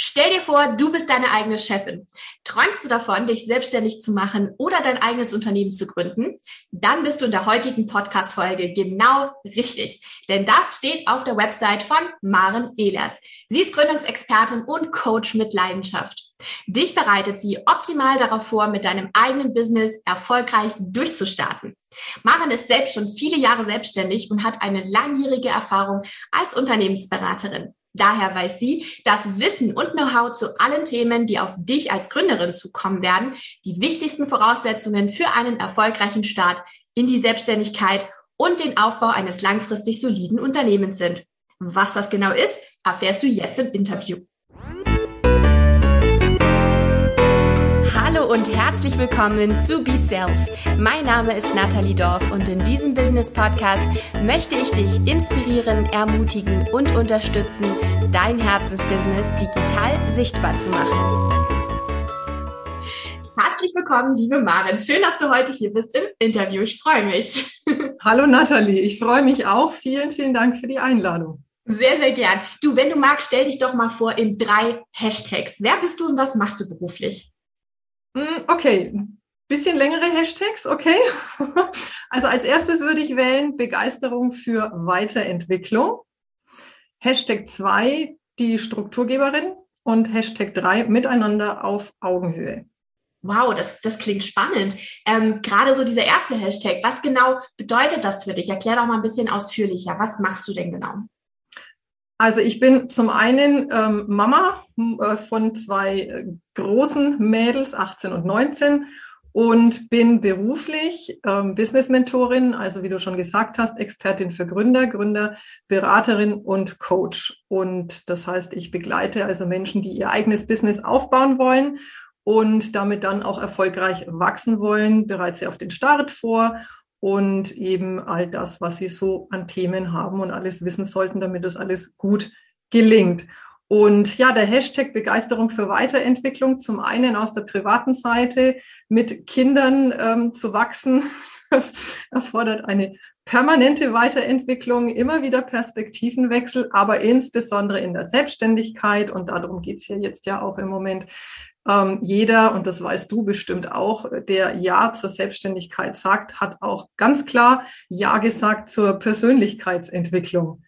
Stell dir vor, du bist deine eigene Chefin. Träumst du davon, dich selbstständig zu machen oder dein eigenes Unternehmen zu gründen? Dann bist du in der heutigen Podcast-Folge genau richtig. Denn das steht auf der Website von Maren Ehlers. Sie ist Gründungsexpertin und Coach mit Leidenschaft. Dich bereitet sie optimal darauf vor, mit deinem eigenen Business erfolgreich durchzustarten. Maren ist selbst schon viele Jahre selbstständig und hat eine langjährige Erfahrung als Unternehmensberaterin. Daher weiß sie, dass Wissen und Know-how zu allen Themen, die auf dich als Gründerin zukommen werden, die wichtigsten Voraussetzungen für einen erfolgreichen Start in die Selbstständigkeit und den Aufbau eines langfristig soliden Unternehmens sind. Was das genau ist, erfährst du jetzt im Interview. Hallo und herzlich willkommen zu Be Self. Mein Name ist Nathalie Dorf und in diesem Business Podcast möchte ich dich inspirieren, ermutigen und unterstützen, dein Herzensbusiness digital sichtbar zu machen. Herzlich willkommen, liebe Maren. Schön, dass du heute hier bist im Interview. Ich freue mich. Hallo Nathalie, ich freue mich auch. Vielen, vielen Dank für die Einladung. Sehr, sehr gern. Du, wenn du magst, stell dich doch mal vor in drei Hashtags. Wer bist du und was machst du beruflich? Hm, okay, bisschen längere Hashtags, okay. Also als erstes würde ich wählen Begeisterung für Weiterentwicklung. Hashtag zwei die Strukturgeberin und Hashtag drei miteinander auf Augenhöhe. Wow, das, das klingt spannend. Ähm, Gerade so dieser erste Hashtag, was genau bedeutet das für dich? Erklär doch mal ein bisschen ausführlicher. Was machst du denn genau? Also ich bin zum einen ähm, Mama äh, von zwei äh, großen Mädels, 18 und 19, und bin beruflich ähm, Business-Mentorin, also wie du schon gesagt hast, Expertin für Gründer, Gründer, Beraterin und Coach. Und das heißt, ich begleite also Menschen, die ihr eigenes Business aufbauen wollen und damit dann auch erfolgreich wachsen wollen, bereits auf den Start vor und eben all das, was sie so an Themen haben und alles wissen sollten, damit das alles gut gelingt. Und ja, der Hashtag Begeisterung für Weiterentwicklung, zum einen aus der privaten Seite mit Kindern ähm, zu wachsen, das erfordert eine permanente Weiterentwicklung, immer wieder Perspektivenwechsel, aber insbesondere in der Selbstständigkeit. Und darum geht's hier jetzt ja auch im Moment, ähm, jeder, und das weißt du bestimmt auch, der Ja zur Selbstständigkeit sagt, hat auch ganz klar Ja gesagt zur Persönlichkeitsentwicklung.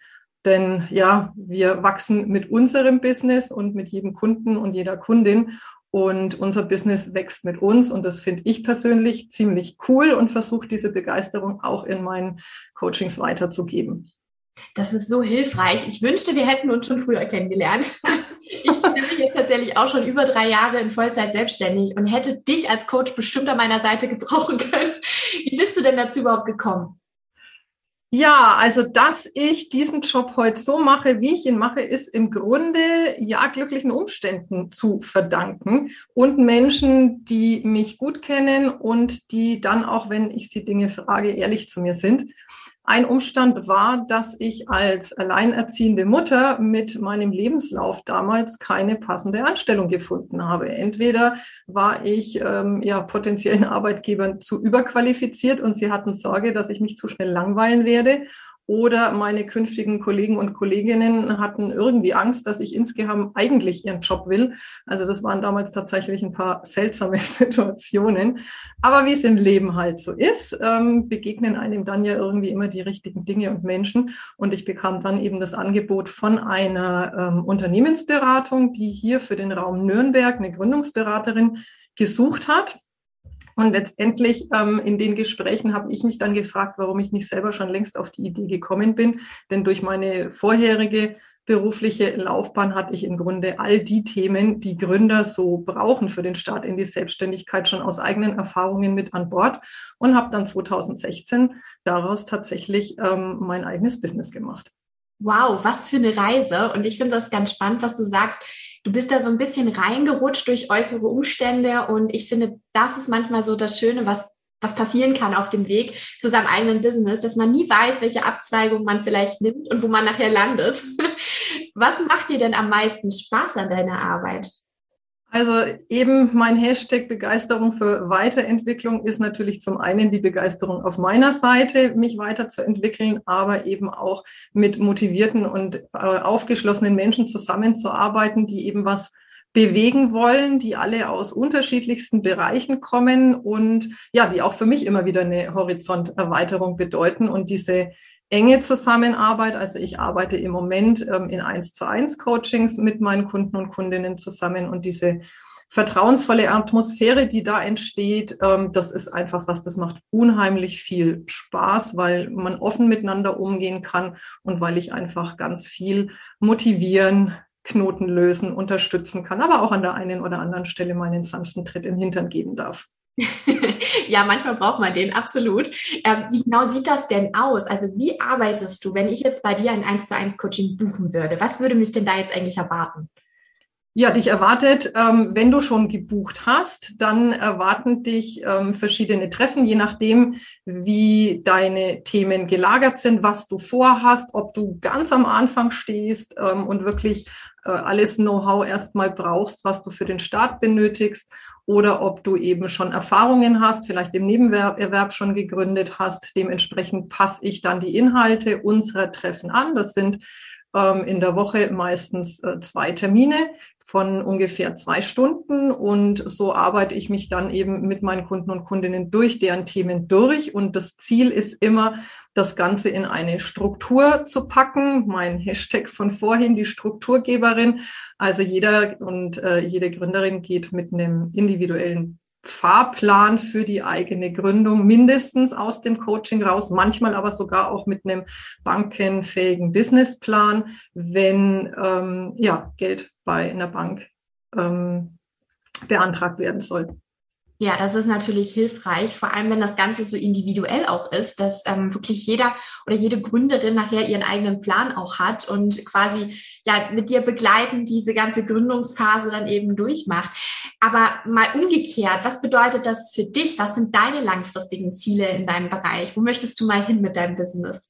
Denn ja, wir wachsen mit unserem Business und mit jedem Kunden und jeder Kundin. Und unser Business wächst mit uns. Und das finde ich persönlich ziemlich cool und versuche diese Begeisterung auch in meinen Coachings weiterzugeben. Das ist so hilfreich. Ich wünschte, wir hätten uns schon früher kennengelernt. Ich bin jetzt tatsächlich auch schon über drei Jahre in Vollzeit selbstständig und hätte dich als Coach bestimmt an meiner Seite gebrauchen können. Wie bist du denn dazu überhaupt gekommen? Ja, also dass ich diesen Job heute so mache, wie ich ihn mache, ist im Grunde ja glücklichen Umständen zu verdanken und Menschen, die mich gut kennen und die dann auch, wenn ich sie Dinge frage, ehrlich zu mir sind. Ein Umstand war, dass ich als alleinerziehende Mutter mit meinem Lebenslauf damals keine passende Anstellung gefunden habe. Entweder war ich ähm, ja potenziellen Arbeitgebern zu überqualifiziert und sie hatten Sorge, dass ich mich zu schnell langweilen werde oder meine künftigen Kollegen und Kolleginnen hatten irgendwie Angst, dass ich insgeheim eigentlich ihren Job will. Also das waren damals tatsächlich ein paar seltsame Situationen. Aber wie es im Leben halt so ist, ähm, begegnen einem dann ja irgendwie immer die richtigen Dinge und Menschen. Und ich bekam dann eben das Angebot von einer ähm, Unternehmensberatung, die hier für den Raum Nürnberg eine Gründungsberaterin gesucht hat. Und letztendlich ähm, in den Gesprächen habe ich mich dann gefragt, warum ich nicht selber schon längst auf die Idee gekommen bin. Denn durch meine vorherige berufliche Laufbahn hatte ich im Grunde all die Themen, die Gründer so brauchen für den Start in die Selbstständigkeit, schon aus eigenen Erfahrungen mit an Bord und habe dann 2016 daraus tatsächlich ähm, mein eigenes Business gemacht. Wow, was für eine Reise. Und ich finde das ganz spannend, was du sagst du bist da so ein bisschen reingerutscht durch äußere Umstände und ich finde, das ist manchmal so das Schöne, was was passieren kann auf dem Weg zu seinem eigenen Business, dass man nie weiß, welche Abzweigung man vielleicht nimmt und wo man nachher landet. Was macht dir denn am meisten Spaß an deiner Arbeit? Also eben mein Hashtag Begeisterung für Weiterentwicklung ist natürlich zum einen die Begeisterung auf meiner Seite, mich weiterzuentwickeln, aber eben auch mit motivierten und äh, aufgeschlossenen Menschen zusammenzuarbeiten, die eben was bewegen wollen, die alle aus unterschiedlichsten Bereichen kommen und ja, die auch für mich immer wieder eine Horizonterweiterung bedeuten und diese enge Zusammenarbeit. Also ich arbeite im Moment ähm, in eins zu eins Coachings mit meinen Kunden und Kundinnen zusammen und diese vertrauensvolle Atmosphäre, die da entsteht, ähm, das ist einfach was, das macht unheimlich viel Spaß, weil man offen miteinander umgehen kann und weil ich einfach ganz viel motivieren, Knoten lösen, unterstützen kann, aber auch an der einen oder anderen Stelle meinen sanften Tritt im Hintern geben darf. ja, manchmal braucht man den, absolut. Ähm, wie genau sieht das denn aus? Also wie arbeitest du, wenn ich jetzt bei dir ein 1 zu 1 Coaching buchen würde? Was würde mich denn da jetzt eigentlich erwarten? Ja, dich erwartet, ähm, wenn du schon gebucht hast, dann erwarten dich ähm, verschiedene Treffen, je nachdem, wie deine Themen gelagert sind, was du vorhast, ob du ganz am Anfang stehst ähm, und wirklich äh, alles Know-how erstmal brauchst, was du für den Start benötigst, oder ob du eben schon Erfahrungen hast, vielleicht im Nebenerwerb schon gegründet hast. Dementsprechend passe ich dann die Inhalte unserer Treffen an. Das sind ähm, in der Woche meistens äh, zwei Termine von ungefähr zwei Stunden und so arbeite ich mich dann eben mit meinen Kunden und Kundinnen durch deren Themen durch und das Ziel ist immer, das Ganze in eine Struktur zu packen. Mein Hashtag von vorhin, die Strukturgeberin. Also jeder und äh, jede Gründerin geht mit einem individuellen Fahrplan für die eigene Gründung mindestens aus dem Coaching raus, manchmal aber sogar auch mit einem bankenfähigen Businessplan, wenn ähm, ja, Geld bei einer Bank ähm, beantragt werden soll. Ja, das ist natürlich hilfreich, vor allem wenn das Ganze so individuell auch ist, dass ähm, wirklich jeder oder jede Gründerin nachher ihren eigenen Plan auch hat und quasi ja mit dir begleiten diese ganze Gründungsphase dann eben durchmacht. Aber mal umgekehrt, was bedeutet das für dich? Was sind deine langfristigen Ziele in deinem Bereich? Wo möchtest du mal hin mit deinem Business?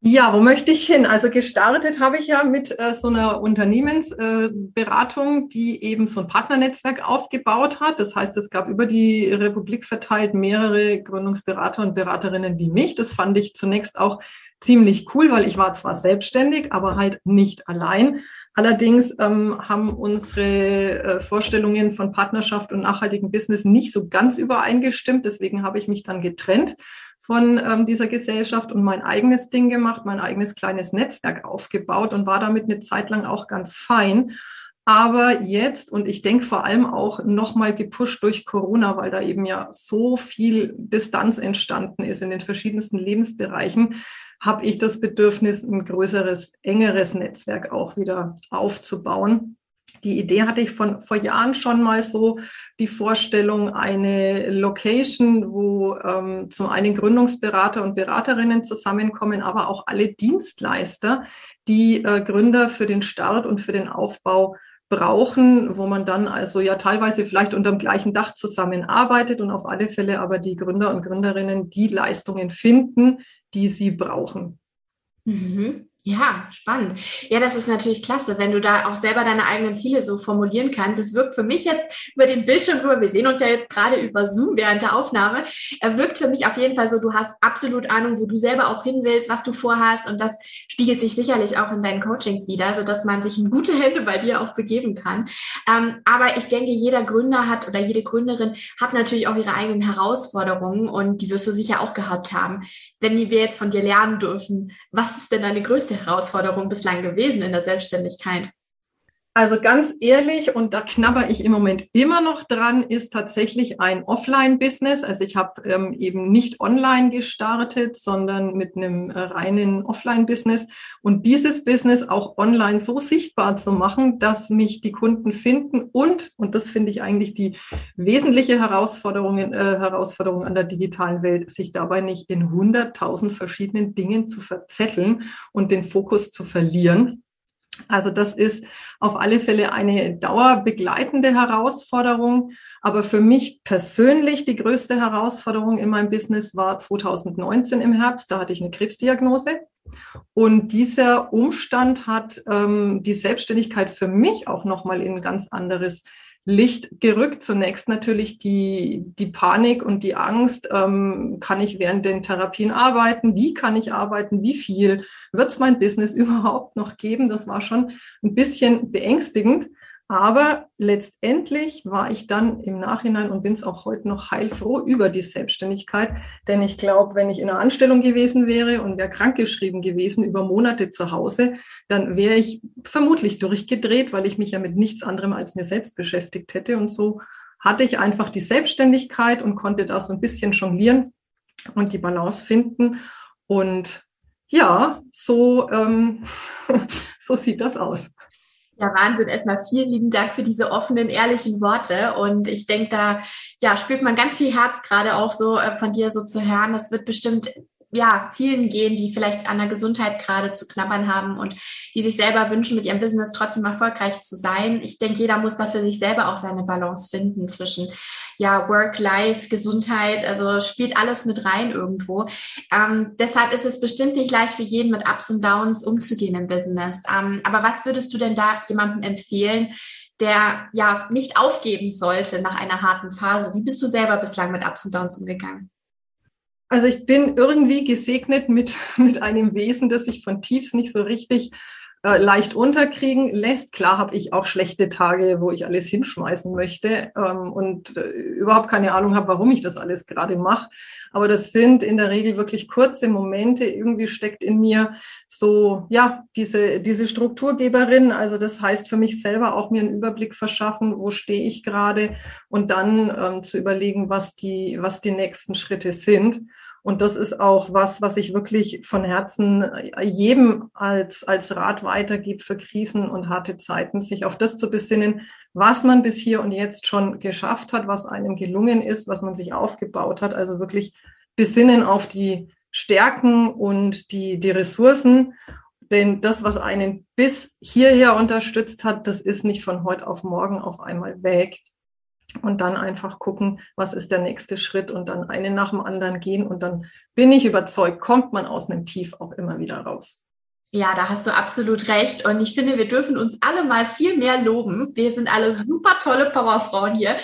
Ja, wo möchte ich hin? Also gestartet habe ich ja mit äh, so einer Unternehmensberatung, äh, die eben so ein Partnernetzwerk aufgebaut hat. Das heißt, es gab über die Republik verteilt mehrere Gründungsberater und Beraterinnen wie mich. Das fand ich zunächst auch ziemlich cool, weil ich war zwar selbstständig, aber halt nicht allein. Allerdings ähm, haben unsere äh, Vorstellungen von Partnerschaft und nachhaltigem Business nicht so ganz übereingestimmt. Deswegen habe ich mich dann getrennt von ähm, dieser Gesellschaft und mein eigenes Ding gemacht, mein eigenes kleines Netzwerk aufgebaut und war damit eine Zeit lang auch ganz fein. Aber jetzt, und ich denke vor allem auch nochmal gepusht durch Corona, weil da eben ja so viel Distanz entstanden ist in den verschiedensten Lebensbereichen, habe ich das Bedürfnis, ein größeres, engeres Netzwerk auch wieder aufzubauen. Die Idee hatte ich von vor Jahren schon mal so, die Vorstellung, eine Location, wo ähm, zum einen Gründungsberater und Beraterinnen zusammenkommen, aber auch alle Dienstleister, die äh, Gründer für den Start und für den Aufbau brauchen, wo man dann also ja teilweise vielleicht unter dem gleichen Dach zusammenarbeitet und auf alle Fälle aber die Gründer und Gründerinnen die Leistungen finden, die sie brauchen. Mhm. Ja, spannend. Ja, das ist natürlich klasse, wenn du da auch selber deine eigenen Ziele so formulieren kannst. Es wirkt für mich jetzt über den Bildschirm rüber, wir sehen uns ja jetzt gerade über Zoom während der Aufnahme, er wirkt für mich auf jeden Fall so, du hast absolut Ahnung, wo du selber auch hin willst, was du vorhast und das spiegelt sich sicherlich auch in deinen Coachings wieder, so dass man sich in gute Hände bei dir auch begeben kann. Ähm, aber ich denke, jeder Gründer hat oder jede Gründerin hat natürlich auch ihre eigenen Herausforderungen und die wirst du sicher auch gehabt haben. Wenn wir jetzt von dir lernen dürfen, was ist denn deine größte Herausforderung bislang gewesen in der Selbstständigkeit? Also ganz ehrlich, und da knabber ich im Moment immer noch dran, ist tatsächlich ein Offline-Business. Also ich habe ähm, eben nicht online gestartet, sondern mit einem äh, reinen Offline-Business. Und dieses Business auch online so sichtbar zu machen, dass mich die Kunden finden und, und das finde ich eigentlich die wesentliche Herausforderung, äh, Herausforderung an der digitalen Welt, sich dabei nicht in hunderttausend verschiedenen Dingen zu verzetteln und den Fokus zu verlieren also das ist auf alle Fälle eine dauerbegleitende Herausforderung. Aber für mich persönlich die größte Herausforderung in meinem Business war 2019 im Herbst. Da hatte ich eine Krebsdiagnose. Und dieser Umstand hat ähm, die Selbstständigkeit für mich auch nochmal in ein ganz anderes Licht gerückt. Zunächst natürlich die, die Panik und die Angst. Ähm, kann ich während den Therapien arbeiten? Wie kann ich arbeiten? Wie viel? Wird es mein Business überhaupt noch geben? Das war schon ein bisschen beängstigend. Aber letztendlich war ich dann im Nachhinein und bin es auch heute noch heilfroh über die Selbstständigkeit. Denn ich glaube, wenn ich in einer Anstellung gewesen wäre und wäre krankgeschrieben gewesen über Monate zu Hause, dann wäre ich vermutlich durchgedreht, weil ich mich ja mit nichts anderem als mir selbst beschäftigt hätte. Und so hatte ich einfach die Selbstständigkeit und konnte da so ein bisschen jonglieren und die Balance finden. Und ja, so, ähm, so sieht das aus. Ja, Wahnsinn. Erstmal vielen lieben Dank für diese offenen, ehrlichen Worte. Und ich denke, da ja, spürt man ganz viel Herz gerade auch so äh, von dir so zu hören. Das wird bestimmt ja, vielen gehen, die vielleicht an der Gesundheit gerade zu knabbern haben und die sich selber wünschen, mit ihrem Business trotzdem erfolgreich zu sein. Ich denke, jeder muss da für sich selber auch seine Balance finden zwischen ja, Work, Life, Gesundheit, also spielt alles mit rein irgendwo. Ähm, deshalb ist es bestimmt nicht leicht für jeden mit Ups und Downs umzugehen im Business. Ähm, aber was würdest du denn da jemandem empfehlen, der ja nicht aufgeben sollte nach einer harten Phase? Wie bist du selber bislang mit Ups und Downs umgegangen? Also ich bin irgendwie gesegnet mit, mit einem Wesen, das sich von Tiefs nicht so richtig äh, leicht unterkriegen lässt. Klar habe ich auch schlechte Tage, wo ich alles hinschmeißen möchte ähm, und äh, überhaupt keine Ahnung habe, warum ich das alles gerade mache. Aber das sind in der Regel wirklich kurze Momente. Irgendwie steckt in mir so, ja, diese, diese Strukturgeberin. Also das heißt für mich selber auch mir einen Überblick verschaffen, wo stehe ich gerade und dann ähm, zu überlegen, was die, was die nächsten Schritte sind. Und das ist auch was, was ich wirklich von Herzen jedem als, als Rat weitergibt für Krisen und harte Zeiten, sich auf das zu besinnen, was man bis hier und jetzt schon geschafft hat, was einem gelungen ist, was man sich aufgebaut hat. Also wirklich besinnen auf die Stärken und die, die Ressourcen. Denn das, was einen bis hierher unterstützt hat, das ist nicht von heute auf morgen auf einmal weg und dann einfach gucken, was ist der nächste Schritt und dann einen nach dem anderen gehen und dann bin ich überzeugt, kommt man aus einem Tief auch immer wieder raus. Ja, da hast du absolut recht. Und ich finde, wir dürfen uns alle mal viel mehr loben. Wir sind alle super tolle Powerfrauen hier,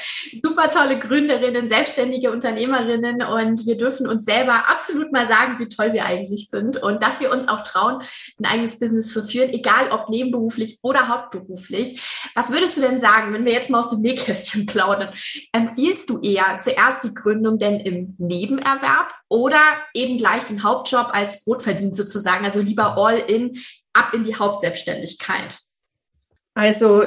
super tolle Gründerinnen, selbstständige Unternehmerinnen. Und wir dürfen uns selber absolut mal sagen, wie toll wir eigentlich sind und dass wir uns auch trauen, ein eigenes Business zu führen, egal ob nebenberuflich oder hauptberuflich. Was würdest du denn sagen, wenn wir jetzt mal aus dem Nähkästchen plaudern? Empfiehlst du eher zuerst die Gründung denn im Nebenerwerb oder eben gleich den Hauptjob als Brotverdienst sozusagen, also lieber all in, ab in die Hauptselbstständigkeit? Also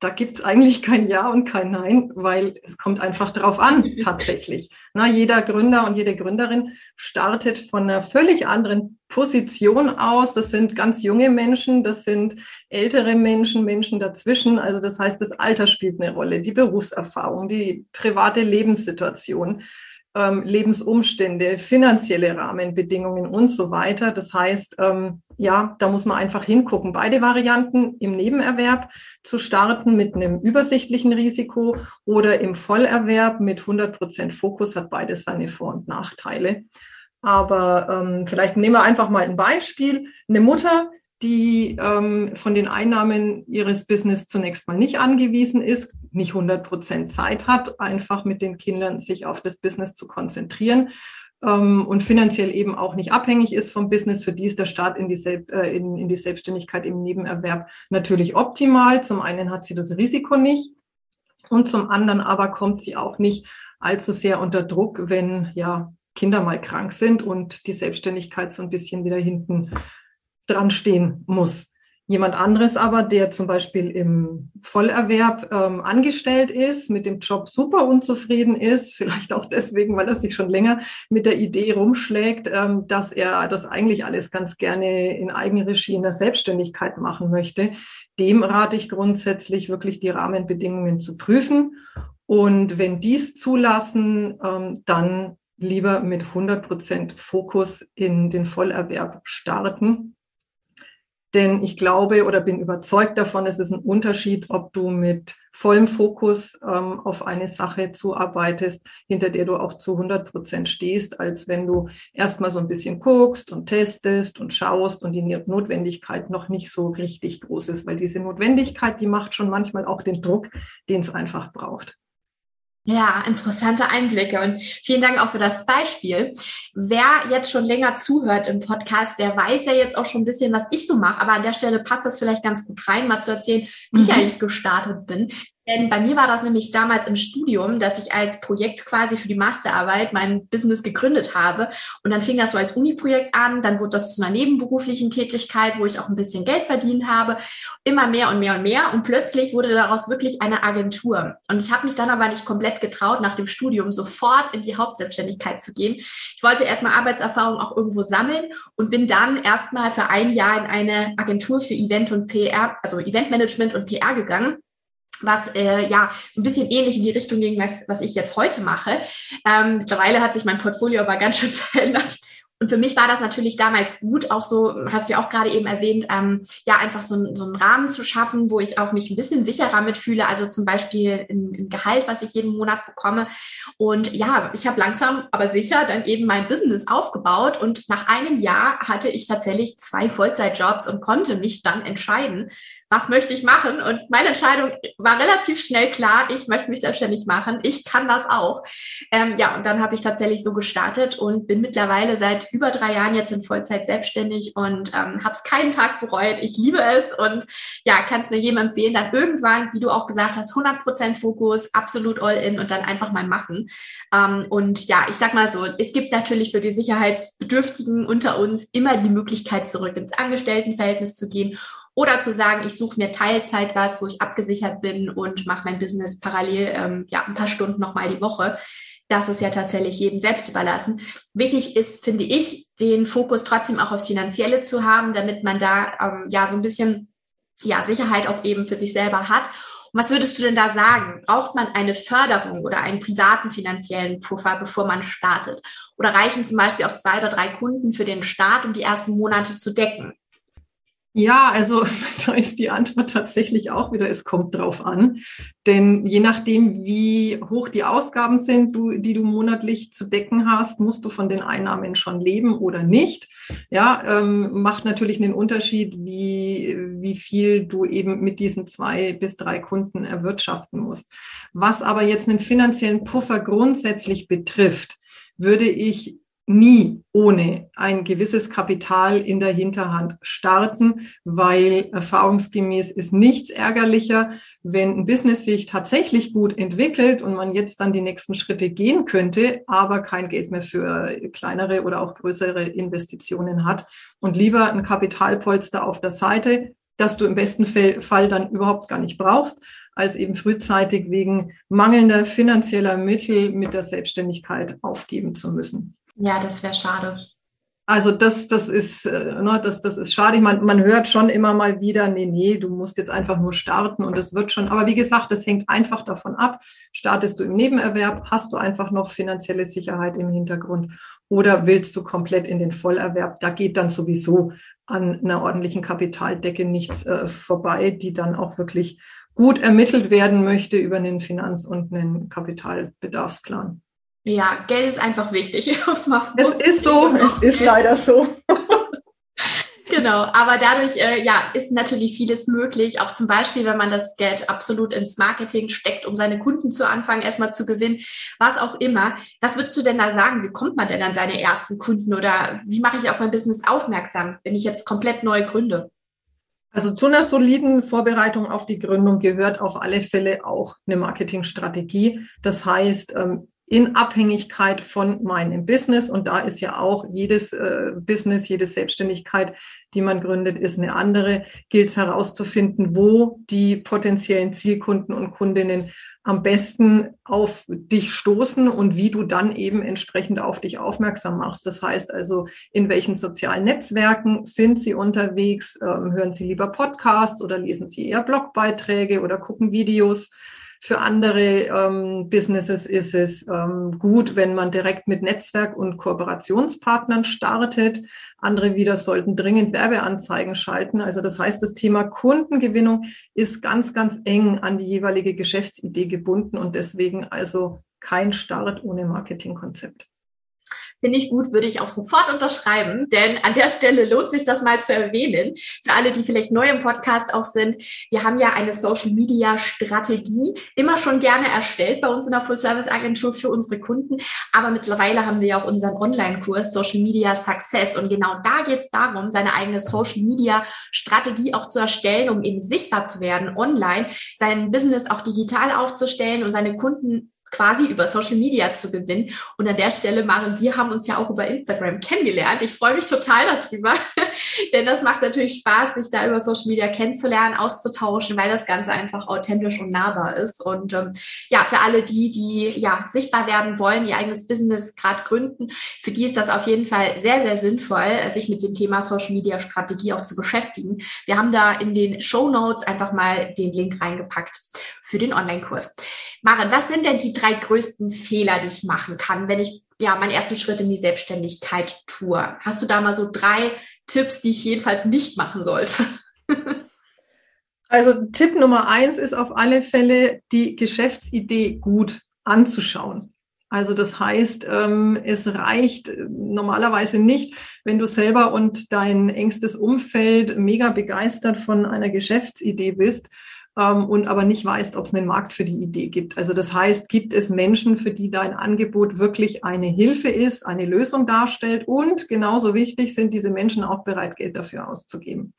da gibt es eigentlich kein Ja und kein Nein, weil es kommt einfach drauf an, tatsächlich. Na, jeder Gründer und jede Gründerin startet von einer völlig anderen Position aus. Das sind ganz junge Menschen, das sind ältere Menschen, Menschen dazwischen. Also das heißt, das Alter spielt eine Rolle, die Berufserfahrung, die private Lebenssituation ähm, Lebensumstände, finanzielle Rahmenbedingungen und so weiter. Das heißt, ähm, ja, da muss man einfach hingucken. Beide Varianten im Nebenerwerb zu starten mit einem übersichtlichen Risiko oder im Vollerwerb mit 100 Prozent Fokus hat beides seine Vor- und Nachteile. Aber ähm, vielleicht nehmen wir einfach mal ein Beispiel. Eine Mutter, die ähm, von den Einnahmen ihres Business zunächst mal nicht angewiesen ist, nicht 100 Prozent Zeit hat, einfach mit den Kindern sich auf das Business zu konzentrieren ähm, und finanziell eben auch nicht abhängig ist vom Business. Für die ist der Start in die, Sel äh, in, in die Selbstständigkeit im Nebenerwerb natürlich optimal. Zum einen hat sie das Risiko nicht und zum anderen aber kommt sie auch nicht allzu sehr unter Druck, wenn ja Kinder mal krank sind und die Selbstständigkeit so ein bisschen wieder hinten dran stehen muss. Jemand anderes aber, der zum Beispiel im Vollerwerb ähm, angestellt ist, mit dem Job super unzufrieden ist, vielleicht auch deswegen, weil er sich schon länger mit der Idee rumschlägt, ähm, dass er das eigentlich alles ganz gerne in Eigenregie in der Selbstständigkeit machen möchte, dem rate ich grundsätzlich wirklich die Rahmenbedingungen zu prüfen. Und wenn dies zulassen, ähm, dann lieber mit 100 Prozent Fokus in den Vollerwerb starten Denn ich glaube oder bin überzeugt davon, es ist ein Unterschied, ob du mit vollem Fokus ähm, auf eine Sache zuarbeitest, hinter der du auch zu 100 Prozent stehst, als wenn du erstmal so ein bisschen guckst und testest und schaust und die Notwendigkeit noch nicht so richtig groß ist, weil diese Notwendigkeit, die macht schon manchmal auch den Druck, den es einfach braucht. Ja, interessante Einblicke und vielen Dank auch für das Beispiel. Wer jetzt schon länger zuhört im Podcast, der weiß ja jetzt auch schon ein bisschen, was ich so mache. Aber an der Stelle passt das vielleicht ganz gut rein, mal zu erzählen, wie mhm. ich eigentlich gestartet bin. Denn bei mir war das nämlich damals im Studium, dass ich als Projekt quasi für die Masterarbeit mein Business gegründet habe. Und dann fing das so als Uni-Projekt an, dann wurde das zu einer nebenberuflichen Tätigkeit, wo ich auch ein bisschen Geld verdient habe, immer mehr und mehr und mehr. Und plötzlich wurde daraus wirklich eine Agentur. Und ich habe mich dann aber nicht komplett getraut, nach dem Studium sofort in die Hauptselbstständigkeit zu gehen. Ich wollte erstmal Arbeitserfahrung auch irgendwo sammeln und bin dann erstmal für ein Jahr in eine Agentur für Event und PR, also Eventmanagement und PR gegangen was äh, ja so ein bisschen ähnlich in die Richtung ging, was, was ich jetzt heute mache. Ähm, mittlerweile hat sich mein Portfolio aber ganz schön verändert. Und für mich war das natürlich damals gut, auch so, hast du ja auch gerade eben erwähnt, ähm, ja, einfach so, so einen Rahmen zu schaffen, wo ich auch mich ein bisschen sicherer mitfühle, also zum Beispiel ein Gehalt, was ich jeden Monat bekomme. Und ja, ich habe langsam, aber sicher dann eben mein Business aufgebaut und nach einem Jahr hatte ich tatsächlich zwei Vollzeitjobs und konnte mich dann entscheiden, was möchte ich machen? Und meine Entscheidung war relativ schnell klar, ich möchte mich selbstständig machen. Ich kann das auch. Ähm, ja, und dann habe ich tatsächlich so gestartet und bin mittlerweile seit über drei Jahren jetzt in Vollzeit selbstständig und ähm, habe es keinen Tag bereut. Ich liebe es und ja, kann es nur jedem empfehlen, dann irgendwann, wie du auch gesagt hast, 100% Fokus, absolut all in und dann einfach mal machen. Ähm, und ja, ich sag mal so, es gibt natürlich für die Sicherheitsbedürftigen unter uns immer die Möglichkeit, zurück ins Angestelltenverhältnis zu gehen oder zu sagen, ich suche mir Teilzeit was, wo ich abgesichert bin und mache mein Business parallel ähm, ja ein paar Stunden nochmal die Woche. Das ist ja tatsächlich jedem selbst überlassen. Wichtig ist, finde ich, den Fokus trotzdem auch aufs Finanzielle zu haben, damit man da ähm, ja so ein bisschen ja Sicherheit auch eben für sich selber hat. Und was würdest du denn da sagen? Braucht man eine Förderung oder einen privaten finanziellen Puffer, bevor man startet? Oder reichen zum Beispiel auch zwei oder drei Kunden für den Start, um die ersten Monate zu decken? Ja, also da ist die Antwort tatsächlich auch wieder, es kommt drauf an. Denn je nachdem, wie hoch die Ausgaben sind, du, die du monatlich zu decken hast, musst du von den Einnahmen schon leben oder nicht. Ja, ähm, macht natürlich einen Unterschied, wie, wie viel du eben mit diesen zwei bis drei Kunden erwirtschaften musst. Was aber jetzt einen finanziellen Puffer grundsätzlich betrifft, würde ich nie ohne ein gewisses Kapital in der Hinterhand starten, weil erfahrungsgemäß ist nichts ärgerlicher, wenn ein Business sich tatsächlich gut entwickelt und man jetzt dann die nächsten Schritte gehen könnte, aber kein Geld mehr für kleinere oder auch größere Investitionen hat und lieber ein Kapitalpolster auf der Seite, das du im besten Fall dann überhaupt gar nicht brauchst, als eben frühzeitig wegen mangelnder finanzieller Mittel mit der Selbstständigkeit aufgeben zu müssen. Ja, das wäre schade. Also das, das ist, äh, ne, das, das ist schade. Man, man hört schon immer mal wieder, nee, nee, du musst jetzt einfach nur starten und es wird schon. Aber wie gesagt, das hängt einfach davon ab. Startest du im Nebenerwerb, hast du einfach noch finanzielle Sicherheit im Hintergrund oder willst du komplett in den Vollerwerb? Da geht dann sowieso an einer ordentlichen Kapitaldecke nichts äh, vorbei, die dann auch wirklich gut ermittelt werden möchte über einen Finanz- und einen Kapitalbedarfsplan. Ja, Geld ist einfach wichtig. es ist so, es ist leider so. Genau, aber dadurch äh, ja, ist natürlich vieles möglich. Auch zum Beispiel, wenn man das Geld absolut ins Marketing steckt, um seine Kunden zu Anfang erstmal zu gewinnen, was auch immer. Was würdest du denn da sagen? Wie kommt man denn an seine ersten Kunden oder wie mache ich auf mein Business aufmerksam, wenn ich jetzt komplett neu gründe? Also zu einer soliden Vorbereitung auf die Gründung gehört auf alle Fälle auch eine Marketingstrategie. Das heißt, ähm, in Abhängigkeit von meinem Business. Und da ist ja auch jedes äh, Business, jede Selbstständigkeit, die man gründet, ist eine andere. Gilt es herauszufinden, wo die potenziellen Zielkunden und Kundinnen am besten auf dich stoßen und wie du dann eben entsprechend auf dich aufmerksam machst. Das heißt also, in welchen sozialen Netzwerken sind sie unterwegs? Ähm, hören sie lieber Podcasts oder lesen sie eher Blogbeiträge oder gucken Videos? Für andere ähm, Businesses ist es ähm, gut, wenn man direkt mit Netzwerk und Kooperationspartnern startet. Andere wieder sollten dringend Werbeanzeigen schalten. Also das heißt, das Thema Kundengewinnung ist ganz, ganz eng an die jeweilige Geschäftsidee gebunden und deswegen also kein Start ohne Marketingkonzept. Finde ich gut, würde ich auch sofort unterschreiben, denn an der Stelle lohnt sich das mal zu erwähnen. Für alle, die vielleicht neu im Podcast auch sind, wir haben ja eine Social Media Strategie immer schon gerne erstellt bei uns in der Full Service Agentur für unsere Kunden. Aber mittlerweile haben wir ja auch unseren Online-Kurs Social Media Success. Und genau da geht es darum, seine eigene Social Media Strategie auch zu erstellen, um eben sichtbar zu werden online, sein Business auch digital aufzustellen und seine Kunden quasi über Social Media zu gewinnen. Und an der Stelle, Maren, wir haben uns ja auch über Instagram kennengelernt. Ich freue mich total darüber, denn das macht natürlich Spaß, sich da über Social Media kennenzulernen, auszutauschen, weil das Ganze einfach authentisch und nahbar ist. Und ähm, ja, für alle die, die ja sichtbar werden wollen, ihr eigenes Business gerade gründen, für die ist das auf jeden Fall sehr, sehr sinnvoll, sich mit dem Thema Social Media Strategie auch zu beschäftigen. Wir haben da in den Show Notes einfach mal den Link reingepackt für den Online-Kurs. Maren, was sind denn die drei größten Fehler, die ich machen kann, wenn ich ja meinen ersten Schritt in die Selbstständigkeit tue? Hast du da mal so drei Tipps, die ich jedenfalls nicht machen sollte? Also Tipp Nummer eins ist auf alle Fälle, die Geschäftsidee gut anzuschauen. Also das heißt, ähm, es reicht äh, normalerweise nicht, wenn du selber und dein engstes Umfeld mega begeistert von einer Geschäftsidee bist, ähm, und aber nicht weißt, ob es einen Markt für die Idee gibt. Also das heißt, gibt es Menschen, für die dein Angebot wirklich eine Hilfe ist, eine Lösung darstellt und genauso wichtig sind diese Menschen auch bereit, Geld dafür auszugeben.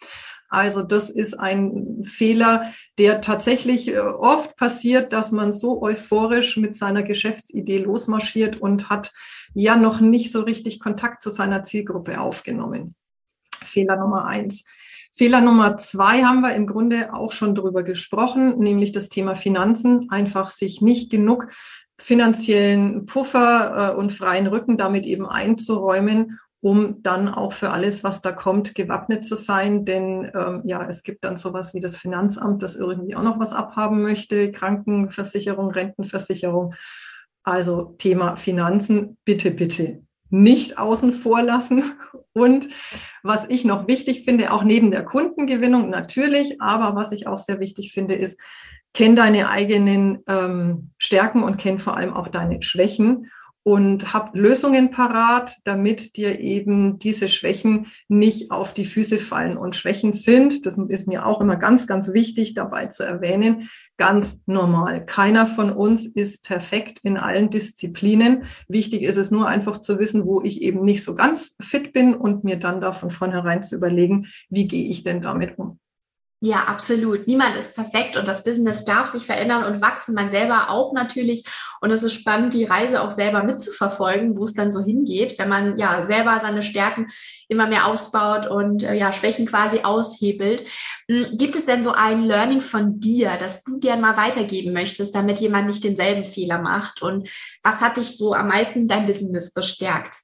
Also das ist ein Fehler, der tatsächlich äh, oft passiert, dass man so euphorisch mit seiner Geschäftsidee losmarschiert und hat ja noch nicht so richtig Kontakt zu seiner Zielgruppe aufgenommen. Fehler Nummer eins. Fehler Nummer zwei haben wir im Grunde auch schon drüber gesprochen, nämlich das Thema Finanzen. Einfach sich nicht genug finanziellen Puffer äh, und freien Rücken damit eben einzuräumen, um dann auch für alles, was da kommt, gewappnet zu sein. Denn ähm, ja, es gibt dann sowas wie das Finanzamt, das irgendwie auch noch was abhaben möchte, Krankenversicherung, Rentenversicherung. Also Thema Finanzen, bitte, bitte nicht außen vor lassen. Und was ich noch wichtig finde, auch neben der Kundengewinnung natürlich, aber was ich auch sehr wichtig finde, ist, kenn deine eigenen ähm, Stärken und kenn vor allem auch deine Schwächen und hab Lösungen parat, damit dir eben diese Schwächen nicht auf die Füße fallen. Und Schwächen sind, das ist mir auch immer ganz, ganz wichtig dabei zu erwähnen, ganz normal. Keiner von uns ist perfekt in allen Disziplinen. Wichtig ist es nur einfach zu wissen, wo ich eben nicht so ganz fit bin und mir dann da von vornherein zu überlegen, wie gehe ich denn damit um. Ja, absolut. Niemand ist perfekt und das Business darf sich verändern und wachsen. Man selber auch natürlich. Und es ist spannend, die Reise auch selber mitzuverfolgen, wo es dann so hingeht, wenn man ja selber seine Stärken immer mehr ausbaut und äh, ja Schwächen quasi aushebelt. Hm, gibt es denn so ein Learning von dir, das du gern mal weitergeben möchtest, damit jemand nicht denselben Fehler macht? Und was hat dich so am meisten in dein Business bestärkt?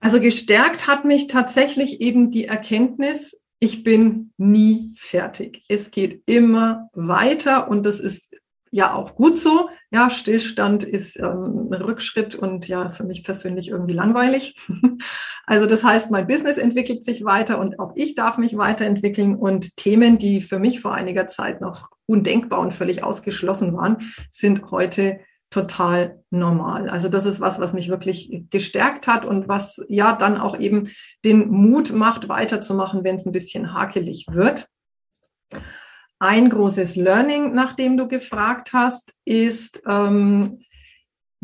Also gestärkt hat mich tatsächlich eben die Erkenntnis, ich bin nie fertig. Es geht immer weiter und das ist ja auch gut so. Ja, Stillstand ist ähm, ein Rückschritt und ja, für mich persönlich irgendwie langweilig. Also das heißt, mein Business entwickelt sich weiter und auch ich darf mich weiterentwickeln und Themen, die für mich vor einiger Zeit noch undenkbar und völlig ausgeschlossen waren, sind heute total normal. Also das ist was, was mich wirklich gestärkt hat und was ja dann auch eben den Mut macht, weiterzumachen, wenn es ein bisschen hakelig wird. Ein großes Learning, nach dem du gefragt hast, ist, ähm,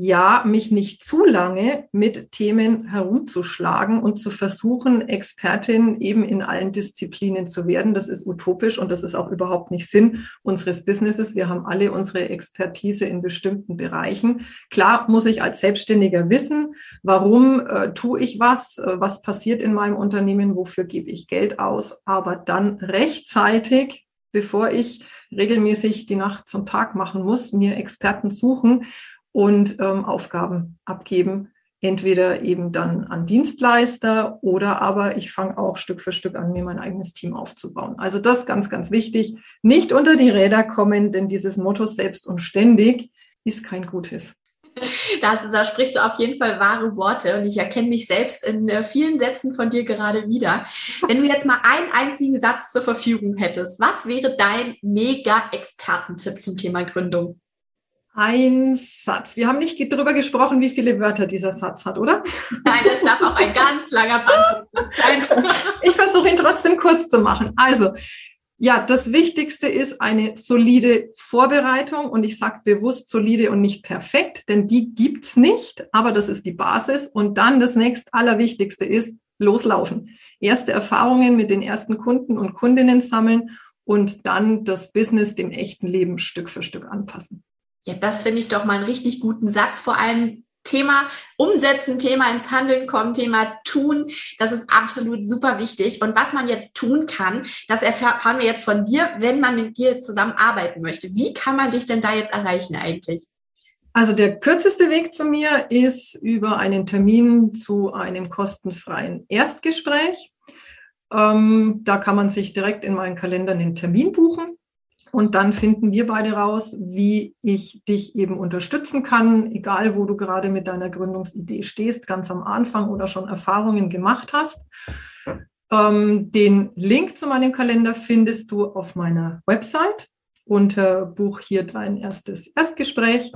ja, mich nicht zu lange mit Themen herumzuschlagen und zu versuchen, Expertin eben in allen Disziplinen zu werden. Das ist utopisch und das ist auch überhaupt nicht Sinn unseres Businesses. Wir haben alle unsere Expertise in bestimmten Bereichen. Klar muss ich als Selbstständiger wissen, warum äh, tue ich was, äh, was passiert in meinem Unternehmen, wofür gebe ich Geld aus, aber dann rechtzeitig, bevor ich regelmäßig die Nacht zum Tag machen muss, mir Experten suchen und ähm, Aufgaben abgeben, Entweder eben dann an Dienstleister oder aber ich fange auch Stück für Stück an, mir mein eigenes Team aufzubauen. Also das ganz, ganz wichtig. Nicht unter die Räder kommen, denn dieses Motto selbst und ständig ist kein gutes. Da, da, sprichst du auf jeden Fall wahre Worte und ich erkenne mich selbst in äh, vielen Sätzen von dir gerade wieder. Wenn du jetzt mal einen einzigen Satz zur Verfügung hättest, was wäre dein Mega-Expertentipp zum Thema Gründung? Ein Satz. Wir haben nicht darüber gesprochen, wie viele Wörter dieser Satz hat, oder? Nein, das darf auch ein ganz langer Band sein. ich versuche ihn trotzdem kurz zu machen. Also, ja, das Wichtigste ist eine solide Vorbereitung und ich sage bewusst solide und nicht perfekt, denn die gibt's nicht, aber das ist die Basis. Und dann das nächst Allerwichtigste ist loslaufen. Erste Erfahrungen mit den ersten Kunden und Kundinnen sammeln und dann das Business dem echten Leben Stück für Stück anpassen. Ja, das finde ich doch mal einen richtig guten Satz. Vor allem Thema Umsetzen, Thema ins Handeln kommen, Thema Tun. Das ist absolut super wichtig. Und was man jetzt tun kann, das erfahren wir jetzt von dir, wenn man mit dir zusammenarbeiten möchte. Wie kann man dich denn da jetzt erreichen eigentlich? Also der kürzeste Weg zu mir ist über einen Termin zu einem kostenfreien Erstgespräch. Ähm, da kann man sich direkt in meinen Kalender einen Termin buchen. Und dann finden wir beide raus, wie ich dich eben unterstützen kann, egal wo du gerade mit deiner Gründungsidee stehst, ganz am Anfang oder schon Erfahrungen gemacht hast. Ähm, den Link zu meinem Kalender findest du auf meiner Website unter Buch hier dein erstes Erstgespräch.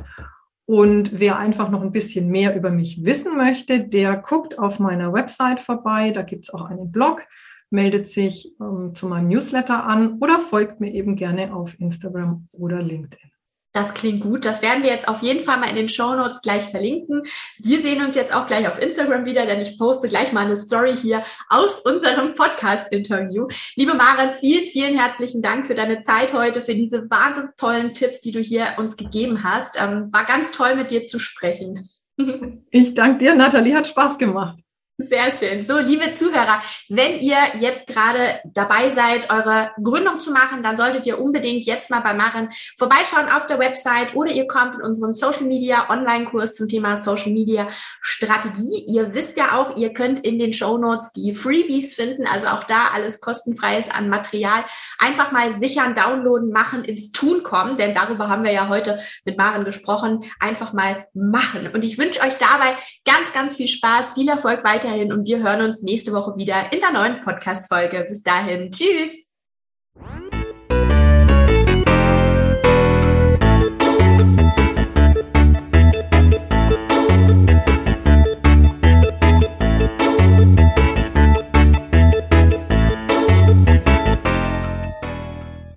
Und wer einfach noch ein bisschen mehr über mich wissen möchte, der guckt auf meiner Website vorbei. Da gibt's auch einen Blog meldet sich ähm, zu meinem Newsletter an oder folgt mir eben gerne auf Instagram oder LinkedIn. Das klingt gut. Das werden wir jetzt auf jeden Fall mal in den Show Notes gleich verlinken. Wir sehen uns jetzt auch gleich auf Instagram wieder, denn ich poste gleich mal eine Story hier aus unserem Podcast-Interview. Liebe Maren, vielen, vielen herzlichen Dank für deine Zeit heute, für diese wahnsinnig tollen Tipps, die du hier uns gegeben hast. Ähm, war ganz toll, mit dir zu sprechen. Ich danke dir, Nathalie, hat Spaß gemacht. Sehr schön. So, liebe Zuhörer, wenn ihr jetzt gerade dabei seid, eure Gründung zu machen, dann solltet ihr unbedingt jetzt mal bei Maren vorbeischauen auf der Website oder ihr kommt in unseren Social Media Online-Kurs zum Thema Social Media Strategie. Ihr wisst ja auch, ihr könnt in den Show Notes die Freebies finden, also auch da alles kostenfreies an Material. Einfach mal sichern, downloaden, machen, ins Tun kommen, denn darüber haben wir ja heute mit Maren gesprochen. Einfach mal machen. Und ich wünsche euch dabei ganz, ganz viel Spaß, viel Erfolg weiter weiterhin und wir hören uns nächste Woche wieder in der neuen Podcast-Folge. Bis dahin, tschüss!